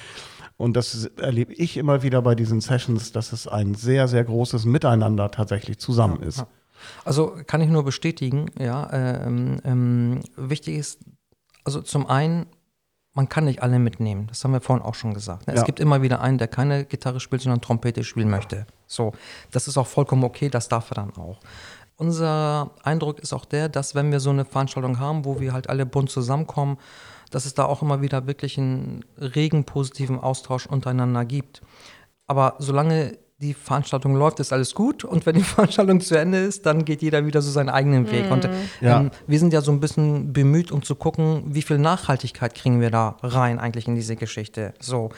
Und das erlebe ich immer wieder bei diesen Sessions, dass es ein sehr, sehr großes Miteinander tatsächlich zusammen ist. Also kann ich nur bestätigen, ja. Ähm, ähm, wichtig ist, also zum einen, man kann nicht alle mitnehmen. Das haben wir vorhin auch schon gesagt. Ne? Ja. Es gibt immer wieder einen, der keine Gitarre spielt, sondern Trompete spielen möchte. So, das ist auch vollkommen okay, das darf er dann auch. Unser Eindruck ist auch der, dass wenn wir so eine Veranstaltung haben, wo wir halt alle bunt zusammenkommen, dass es da auch immer wieder wirklich einen regen positiven Austausch untereinander gibt. Aber solange die Veranstaltung läuft, ist alles gut. Und wenn die [LAUGHS] Veranstaltung zu Ende ist, dann geht jeder wieder so seinen eigenen Weg. Und Ja. ähm, wir sind ja so ein bisschen bemüht, um zu gucken, wie viel Nachhaltigkeit kriegen wir da rein eigentlich in diese Geschichte. So.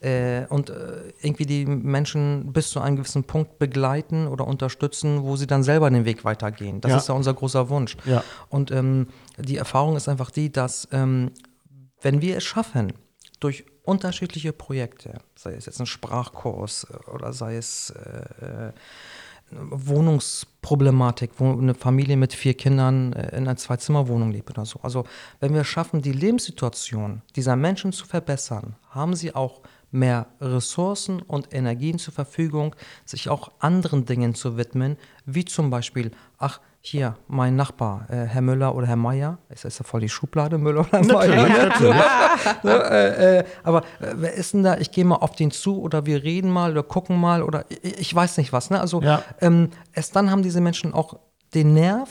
Äh, und äh, irgendwie die Menschen bis zu einem gewissen Punkt begleiten oder unterstützen, wo sie dann selber den Weg weitergehen. Das Ja. ist ja unser großer Wunsch. Ja. Und ähm, die Erfahrung ist einfach die, dass ähm, wenn wir es schaffen, durch unterschiedliche Projekte, sei es jetzt ein Sprachkurs äh, oder sei es äh, äh, Wohnungsproblematik, wo eine Familie mit vier Kindern äh, in einer Zwei-Zimmer-Wohnung lebt oder so. Also wenn wir schaffen, die Lebenssituation dieser Menschen zu verbessern, haben sie auch mehr Ressourcen und Energien zur Verfügung, sich auch anderen Dingen zu widmen, wie zum Beispiel, ach, hier, mein Nachbar, äh, Herr Müller oder Herr Meier, ist das voll die Schublade, Müller oder [LAUGHS] Meier? [LAUGHS] ne, äh, äh, aber äh, wer ist denn da? Ich gehe mal auf den zu oder wir reden mal oder gucken mal oder ich, ich weiß nicht was. Ne? Also Ja. ähm, erst dann haben diese Menschen auch den Nerv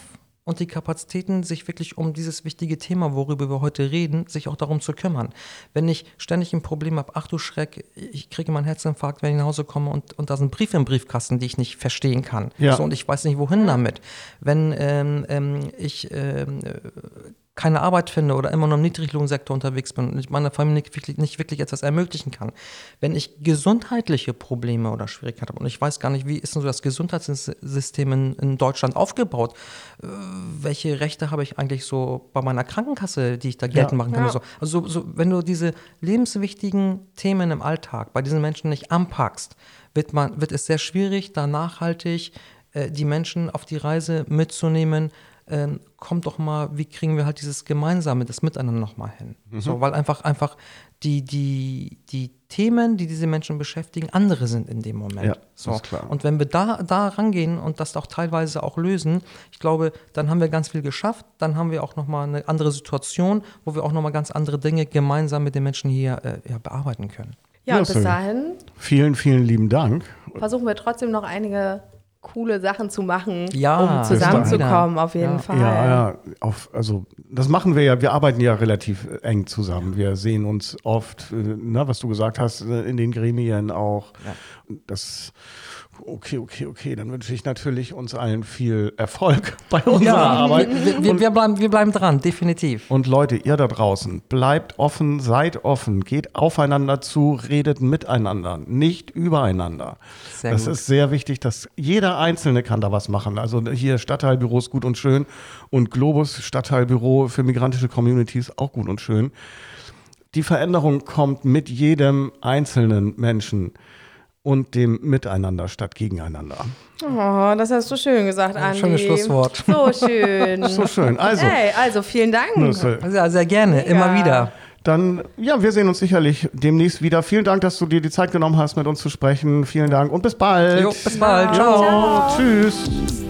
und die Kapazitäten, sich wirklich um dieses wichtige Thema, worüber wir heute reden, sich auch darum zu kümmern. Wenn ich ständig ein Problem habe, ach du Schreck, ich kriege meinen Herzinfarkt, wenn ich nach Hause komme und, und da sind Briefe im Briefkasten, die ich nicht verstehen kann. Ja. So, und ich weiß nicht, wohin damit. Wenn ähm, ähm, ich ähm, äh, keine Arbeit finde oder immer nur im Niedriglohnsektor unterwegs bin und ich meiner Familie nicht wirklich, nicht wirklich etwas ermöglichen kann, wenn ich gesundheitliche Probleme oder Schwierigkeiten habe und ich weiß gar nicht, wie ist denn so das Gesundheitssystem in, in Deutschland aufgebaut, äh, welche Rechte habe ich eigentlich so bei meiner Krankenkasse, die ich da geltend machen kann. Ja. So. Also so, wenn du diese lebenswichtigen Themen im Alltag bei diesen Menschen nicht anpackst, wird, man, wird es sehr schwierig, da nachhaltig äh, die Menschen auf die Reise mitzunehmen. Ähm, kommt doch mal, wie kriegen wir halt dieses Gemeinsame, das Miteinander nochmal hin? So, weil einfach, einfach die, die, die Themen, die diese Menschen beschäftigen, andere sind in dem Moment. Ja, so. ist klar. Und wenn wir da, da rangehen und das auch teilweise auch lösen, ich glaube, dann haben wir ganz viel geschafft. Dann haben wir auch nochmal eine andere Situation, wo wir auch nochmal ganz andere Dinge gemeinsam mit den Menschen hier äh, ja, bearbeiten können. Ja, und Ja, bis dahin Vielen, vielen lieben Dank. versuchen wir trotzdem noch einige coole Sachen zu machen, Ja, um zusammenzukommen, auf jeden Ja. Fall. Ja, ja, auf, also das machen wir ja, wir arbeiten ja relativ äh, eng zusammen. Wir sehen uns oft, äh, na, was du gesagt hast, äh, in den Gremien auch. Das, okay, okay, okay, dann wünsche ich natürlich uns allen viel Erfolg [LAUGHS] bei unserer Arbeit. wir, wir, wir, bleiben, wir bleiben dran, definitiv. Und Leute, ihr da draußen, bleibt offen, seid offen, geht aufeinander zu, redet miteinander, nicht übereinander. Sehr das gut. ist sehr wichtig, dass jeder Einzelne kann da was machen. Also hier Stadtteilbüro ist gut und schön und Globus Stadtteilbüro für migrantische Communities auch gut und schön. Die Veränderung kommt mit jedem einzelnen Menschen und dem Miteinander statt gegeneinander. Oh, das hast du schön gesagt, Andi. schönes Schlusswort. So schön. [LAUGHS] So schön. Also, Hey, also vielen Dank. Nüsse. Ja, sehr gerne, immer wieder. Dann, ja, wir sehen uns sicherlich demnächst wieder. Vielen Dank, dass du dir die Zeit genommen hast, mit uns zu sprechen. Vielen Dank und bis bald. Jo, bis bald. Jo, Ciao. Tschüss.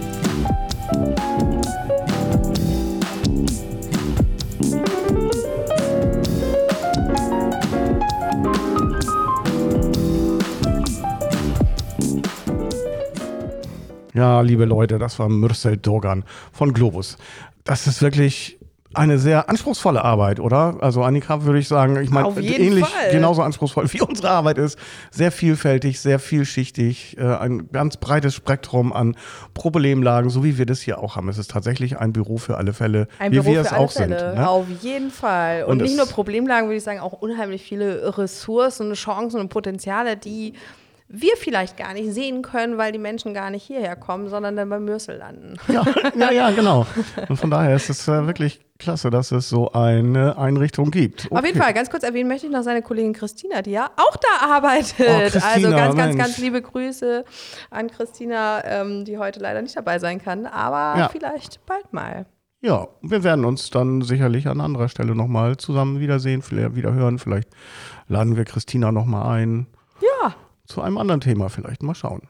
Ja, liebe Leute, das war Mürsel Dogan von Globus. Das ist wirklich eine sehr anspruchsvolle Arbeit, oder? Also Annika würde ich sagen, ich meine, ähnlich Fall. genauso anspruchsvoll [LAUGHS] wie unsere Arbeit ist. Sehr vielfältig, sehr vielschichtig, äh, ein ganz breites Spektrum an Problemlagen, so wie wir das hier auch haben. Es ist tatsächlich ein Büro für alle Fälle, Ein wie Büro wir für es alle auch sind. Fälle. Ne? Auf jeden Fall. Und, Und nicht nur Problemlagen, würde ich sagen, auch unheimlich viele Ressourcen, Chancen und Potenziale, die wir vielleicht gar nicht sehen können, weil die Menschen gar nicht hierher kommen, sondern dann beim Mürsel landen. Ja, ja, ja, genau. Und von daher ist es äh, wirklich klasse, dass es so eine Einrichtung gibt. Auf jeden Okay. Fall, ganz kurz erwähnen möchte ich noch seine Kollegin Christina, die ja auch da arbeitet. Oh, also ganz, ganz, ganz liebe Grüße an Christina, ähm, die heute leider nicht dabei sein kann, aber Ja. vielleicht bald mal. Ja, wir werden uns dann sicherlich an anderer Stelle nochmal zusammen wiedersehen, vielleicht wieder hören. Vielleicht laden wir Christina nochmal ein. Ja. Zu einem anderen Thema vielleicht. Mal schauen.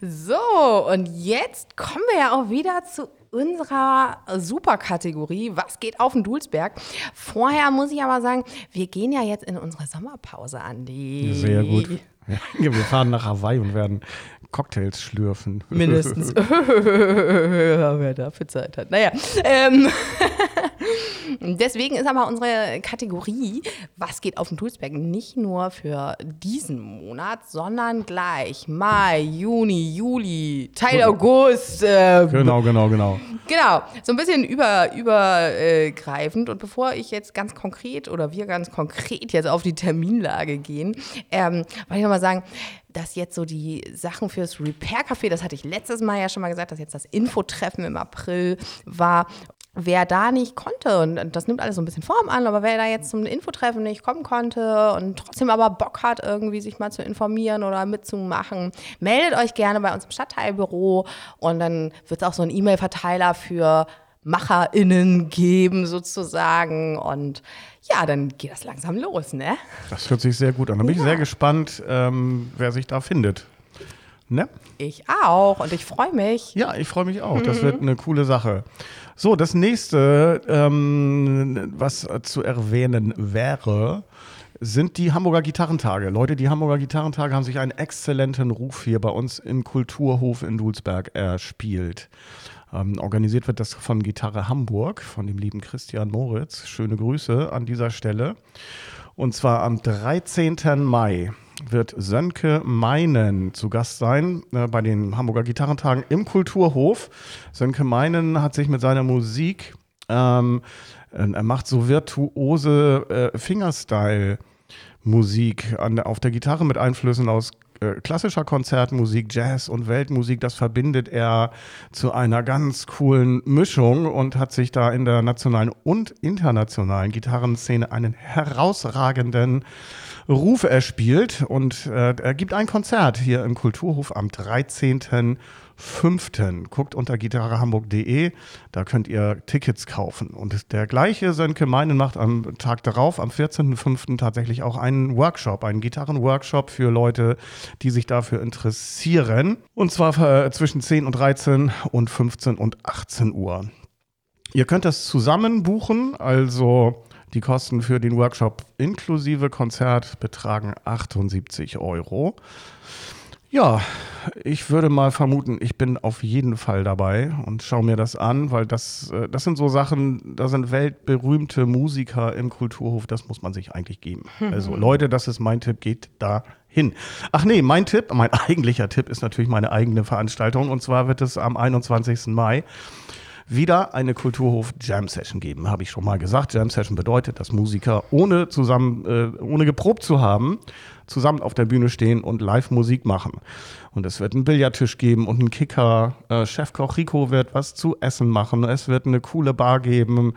So, und jetzt kommen wir ja auch wieder zu unserer Superkategorie. Was geht auf den Dulsberg? Vorher muss ich aber sagen, wir gehen ja jetzt in unsere Sommerpause, Andi. Sehr gut. [LAUGHS] Ja, wir fahren nach Hawaii und werden Cocktails schlürfen. Mindestens. [LAUGHS] Wer dafür Zeit hat. Naja, ähm, [LAUGHS] deswegen ist aber unsere Kategorie, was geht auf den Dulsberg, nicht nur für diesen Monat, sondern gleich Mai, Juni, Juli, Teil August. Äh, Genau, genau, genau. Genau, so ein bisschen über, übergreifend. Und bevor ich jetzt ganz konkret oder wir ganz konkret jetzt auf die Terminlage gehen, ähm, wollte ich nochmal sagen, dass jetzt so die Sachen fürs Repair Café, das hatte ich letztes Mal ja schon mal gesagt, dass jetzt das Infotreffen im April war. Wer da nicht konnte, und das nimmt alles so ein bisschen Form an, aber wer da jetzt zum Infotreffen nicht kommen konnte und trotzdem aber Bock hat, irgendwie sich mal zu informieren oder mitzumachen, meldet euch gerne bei uns im Stadtteilbüro und dann wird es auch so einen E-Mail-Verteiler für MacherInnen geben, sozusagen. Und ja, dann geht das langsam los, ne? Das hört sich sehr gut an. Da bin ich sehr gespannt, ähm, wer sich da findet. Ne? Ich auch und ich freue mich. Ja, ich freue mich auch. Das wird eine coole Sache. So, das nächste, ähm, was zu erwähnen wäre, sind die Hamburger Gitarrentage. Leute, die Hamburger Gitarrentage haben sich einen exzellenten Ruf hier bei uns im Kulturhof in Dulsberg erspielt. Ähm, organisiert wird das von Gitarre Hamburg, von dem lieben Christian Moritz. Schöne Grüße an dieser Stelle. Und zwar am 13. Mai wird Sönke Meinen zu Gast sein äh, bei den Hamburger Gitarrentagen im Kulturhof. Sönke Meinen hat sich mit seiner Musik Ähm, er macht so virtuose äh, Fingerstyle-Musik auf der Gitarre mit Einflüssen aus äh, klassischer Konzertmusik, Jazz und Weltmusik, das verbindet er zu einer ganz coolen Mischung und hat sich da in der nationalen und internationalen Gitarrenszene einen herausragenden Ruf erspielt. Und äh, er gibt ein Konzert hier im Kulturhof am 13. 5. Guckt unter gitarrehamburg.de, da könnt ihr Tickets kaufen. Und der gleiche Sönke Meinen macht am Tag darauf, am 14.05. tatsächlich auch einen Workshop, einen Gitarrenworkshop für Leute, die sich dafür interessieren. Und zwar äh, zwischen 10 und 13 und 15 und 18 Uhr. Ihr könnt das zusammen buchen, also die Kosten für den Workshop inklusive Konzert betragen 78 Euro. Ja, ich würde mal vermuten, ich bin auf jeden Fall dabei und schaue mir das an, weil das, äh, das sind so Sachen, da sind weltberühmte Musiker im Kulturhof, das muss man sich eigentlich geben. [LAUGHS] Also Leute, das ist mein Tipp, geht da hin. Ach nee, mein Tipp, mein eigentlicher Tipp ist natürlich meine eigene Veranstaltung und zwar wird es am 21. Mai wieder eine Kulturhof Jam Session geben, habe ich schon mal gesagt. Jam Session bedeutet, dass Musiker ohne zusammen, äh, ohne geprobt zu haben, zusammen auf der Bühne stehen und live Musik machen. Und es wird einen Billardtisch geben und einen Kicker. Äh, Chefkoch Rico wird was zu essen machen. Es wird eine coole Bar geben.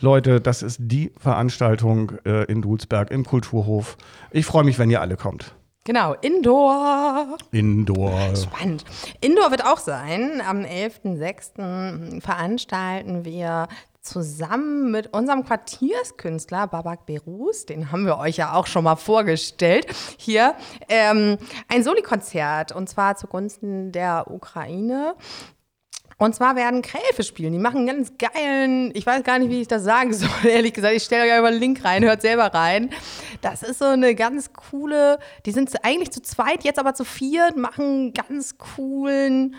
Leute, das ist die Veranstaltung äh, in Dulsberg im Kulturhof. Ich freue mich, wenn ihr alle kommt. Genau, Indoor. Indoor. Spannend. Indoor wird auch sein. Am 11.06. veranstalten wir zusammen mit unserem Quartierskünstler Babak Berus, den haben wir euch ja auch schon mal vorgestellt, hier ähm, ein Soli-Konzert und zwar zugunsten der Ukraine. Und zwar werden Kräfe spielen. Die machen einen ganz geilen, ich weiß gar nicht, wie ich das sagen soll, [LAUGHS] ehrlich gesagt. Ich stelle euch über den Link rein, hört selber rein. Das ist so eine ganz coole, die sind eigentlich zu zweit, jetzt aber zu viert, machen ganz coolen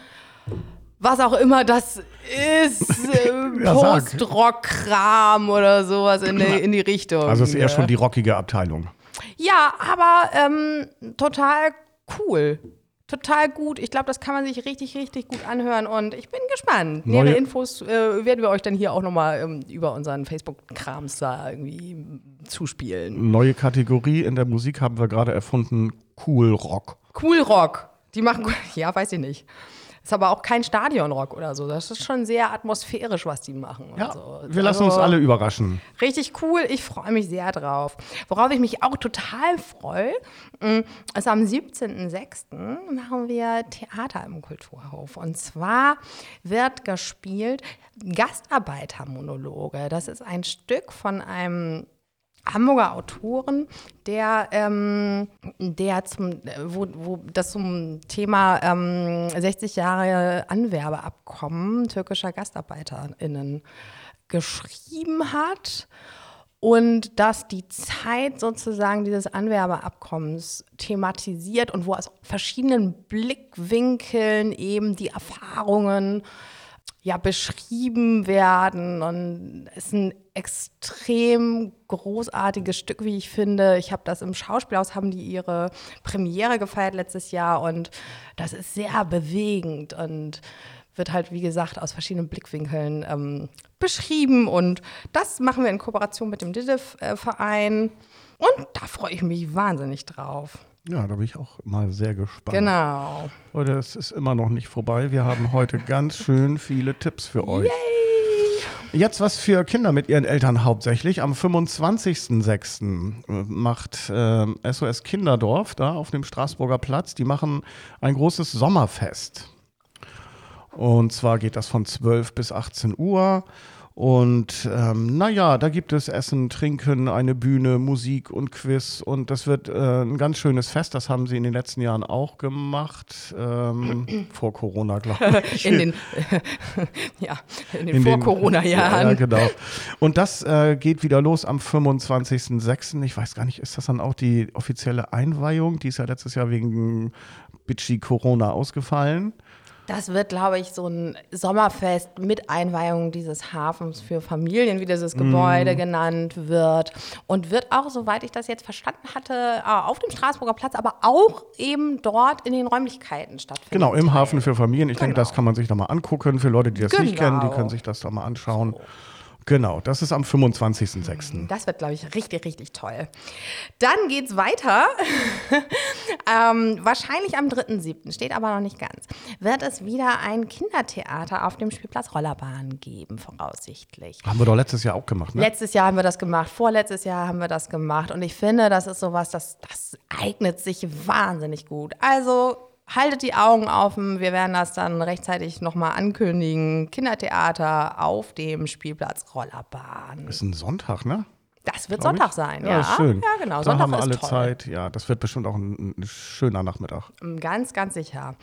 was auch immer das ist, [LAUGHS] äh, Ja. Post-Rock-Kram oder sowas in die, in die Richtung. Also es ist eher schon die rockige Abteilung. Ja, aber ähm, total cool. Total gut. Ich glaube, das kann man sich richtig, richtig gut anhören und ich bin gespannt. Neue- Nähere Infos äh, werden wir euch dann hier auch nochmal ähm, über unseren Facebook-Krams da irgendwie zuspielen. Neue Kategorie in der Musik haben wir gerade erfunden, Cool Rock. Cool Rock. Die machen, [LAUGHS] ja, weiß ich nicht. Ist aber auch kein Stadionrock oder so. Das ist schon sehr atmosphärisch, was die machen. Ja, so. wir lassen uns Also- alle überraschen. Richtig cool, ich freue mich sehr drauf. Worauf ich mich auch total freue, mh, ist am 17.06. machen wir Theater im Kulturhof. Und zwar wird gespielt Gastarbeitermonologe. Das ist ein Stück von einem Hamburger Autoren, der, ähm, der zum, wo, wo das zum Thema ähm, 60 Jahre Anwerbeabkommen türkischer GastarbeiterInnen geschrieben hat. Und dass die Zeit sozusagen dieses Anwerbeabkommens thematisiert und wo aus verschiedenen Blickwinkeln eben die Erfahrungen ja, beschrieben werden. Und ist ein extrem großartiges Stück, wie ich finde. Ich habe das im Schauspielhaus, haben die ihre Premiere gefeiert letztes Jahr und das ist sehr bewegend und wird halt, wie gesagt, aus verschiedenen Blickwinkeln ähm, beschrieben. Und das machen wir in Kooperation mit dem DIDIF-Verein. Und da freue ich mich wahnsinnig drauf. Ja, da bin ich auch mal sehr gespannt. Genau. Leute, es ist immer noch nicht vorbei. Wir haben heute ganz schön viele Tipps für euch. Jetzt was für Kinder mit ihren Eltern hauptsächlich. Am 25.06. macht äh, SOS Kinderdorf da auf dem Straßburger Platz, die machen ein großes Sommerfest. Und zwar geht das von 12 bis 18 Uhr. Und ähm, naja, da gibt es Essen, Trinken, eine Bühne, Musik und Quiz. Und das wird äh, ein ganz schönes Fest. Das haben sie in den letzten Jahren auch gemacht. Ähm, [CLEARS THROAT] vor Corona, glaube [LAUGHS] ich. In den, [LAUGHS] ja, in den In Vor-Corona-Jahren. Ja, ja, genau. Und das äh, geht wieder los am 25.06. Ich weiß gar nicht, ist das dann auch die offizielle Einweihung? Die ist ja letztes Jahr wegen Bitchy Corona ausgefallen. Das wird, glaube ich, so ein Sommerfest mit Einweihung dieses Hafens für Familien, wie dieses Gebäude genannt wird. Und wird auch, soweit ich das jetzt verstanden hatte, äh, auf dem Straßburger Platz, aber auch eben dort in den Räumlichkeiten stattfinden. Genau, im Hafen für Familien. Ich denke, Genau. das kann man sich da mal angucken. Für Leute, die das nicht Genau. kennen, die können sich das da mal anschauen. Genau, das ist am 25.06. Das wird, glaube ich, richtig, richtig toll. Dann geht's weiter. [LAUGHS] ähm, wahrscheinlich am 3.7., steht aber noch nicht ganz. Wird es wieder ein Kindertheater auf dem Spielplatz Rollerbahn geben, voraussichtlich. Haben wir doch letztes Jahr auch gemacht, ne? Letztes Jahr haben wir das gemacht, vorletztes Jahr haben wir das gemacht. Und ich finde, das ist sowas, das, das eignet sich wahnsinnig gut. Also haltet die Augen offen. Wir werden das dann rechtzeitig nochmal ankündigen. Kindertheater auf dem Spielplatz Rollerbahn. Ist ein Sonntag, ne? Das wird Glaub Sonntag ich. sein, Ja, ja. schön. Ja, genau. Da Sonntag haben wir ist alle toll. Zeit. Ja, das wird bestimmt auch ein, ein schöner Nachmittag. Ganz, ganz sicher.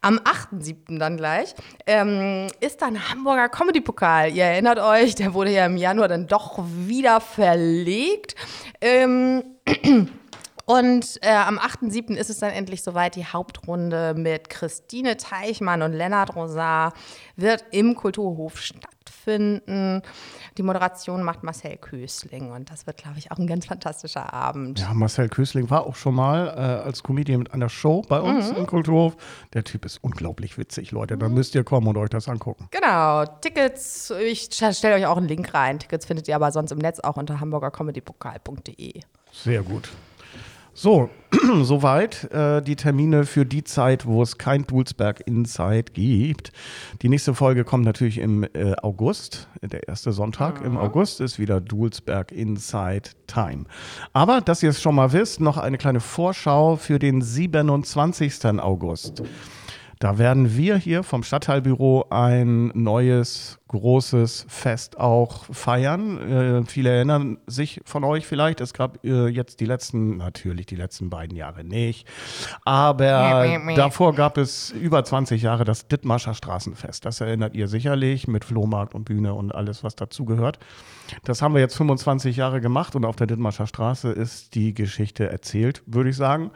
Am 8.7. dann gleich ähm, ist dann Hamburger Comedy-Pokal. Ihr erinnert euch, der wurde ja im Januar dann doch wieder verlegt. Ähm, [CLEARS THROAT] und äh, am 8.7. ist es dann endlich soweit. Die Hauptrunde mit Christine Teichmann und Lennart Rosar wird im Kulturhof stattfinden. Die Moderation macht Marcel Kösling und das wird, glaube ich, auch ein ganz fantastischer Abend. Ja, Marcel Kösling war auch schon mal äh, als Comedian mit einer Show bei uns Mhm. im Kulturhof. Der Typ ist unglaublich witzig, Leute. Da müsst ihr kommen und euch das angucken. Genau, Tickets, ich stelle euch auch einen Link rein. Tickets findet ihr aber sonst im Netz auch unter hamburgercomedy-pokal.de. Sehr gut. So, [CLEARS THROAT] soweit äh, die Termine für die Zeit, wo es kein Dulsberg Inside gibt. Die nächste Folge kommt natürlich im äh, August. Der erste Sonntag im August ist wieder Dulsberg Inside Time. Aber, dass ihr es schon mal wisst, noch eine kleine Vorschau für den 27. August. Da werden wir hier vom Stadtteilbüro ein neues großes Fest auch feiern. Äh, viele erinnern sich von euch vielleicht. Es gab äh, jetzt die letzten, natürlich die letzten beiden Jahre nicht. Aber meh. davor gab es über 20 Jahre das Dithmarscher Straßenfest. Das erinnert ihr sicherlich mit Flohmarkt und Bühne und alles, was dazugehört. Das haben wir jetzt 25 Jahre gemacht und auf der Dithmarscher Straße ist die Geschichte erzählt, würde ich sagen.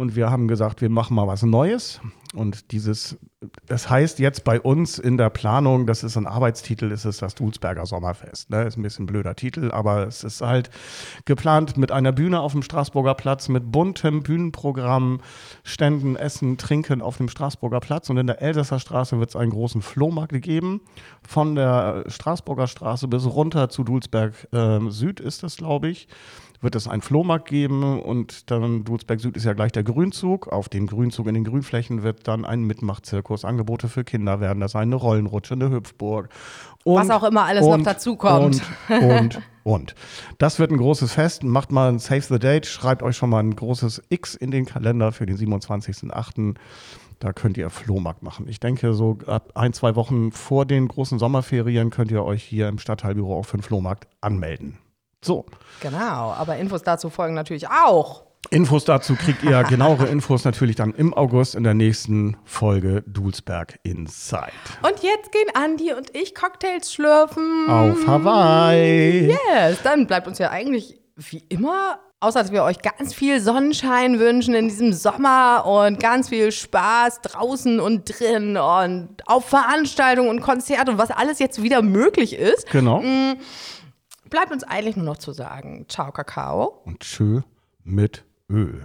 Und wir haben gesagt, wir machen mal was Neues. Und dieses, das heißt jetzt bei uns in der Planung, das ist ein Arbeitstitel, ist es das Dulsberger Sommerfest. Ne? Ist ein bisschen ein blöder Titel, aber es ist halt geplant mit einer Bühne auf dem Straßburger Platz, mit buntem Bühnenprogramm, Ständen, Essen, Trinken auf dem Straßburger Platz. Und in der Elsässer Straße wird es einen großen Flohmarkt geben. Von der Straßburger Straße bis runter zu Dulsberg ähm, Süd ist das, glaube ich wird es einen Flohmarkt geben und dann Dulsberg Süd ist ja gleich der Grünzug. Auf dem Grünzug in den Grünflächen wird dann ein Mitmachzirkus, Angebote für Kinder werden das sein, eine Rollenrutsche, eine Hüpfburg. Und, Was auch immer alles noch dazukommt. Und, und, und. Das wird ein großes Fest. Macht mal ein Save the Date, schreibt euch schon mal ein großes X in den Kalender für den 27.08. Da könnt ihr Flohmarkt machen. Ich denke, so ab ein, zwei Wochen vor den großen Sommerferien könnt ihr euch hier im Stadtteilbüro auch für den Flohmarkt anmelden. So, Genau, aber Infos dazu folgen natürlich auch. Infos dazu kriegt ihr, genauere [LAUGHS] Infos natürlich dann im August in der nächsten Folge Dulsberg Inside. Und jetzt gehen Andi und ich Cocktails schlürfen. Auf Hawaii! Yes, dann bleibt uns ja eigentlich wie immer, außer dass wir euch ganz viel Sonnenschein wünschen in diesem Sommer und ganz viel Spaß draußen und drin und auf Veranstaltungen und Konzerte und was alles jetzt wieder möglich ist, Genau. Bleibt uns eigentlich nur noch zu sagen, ciao Kakao. Und tschö mit Ö.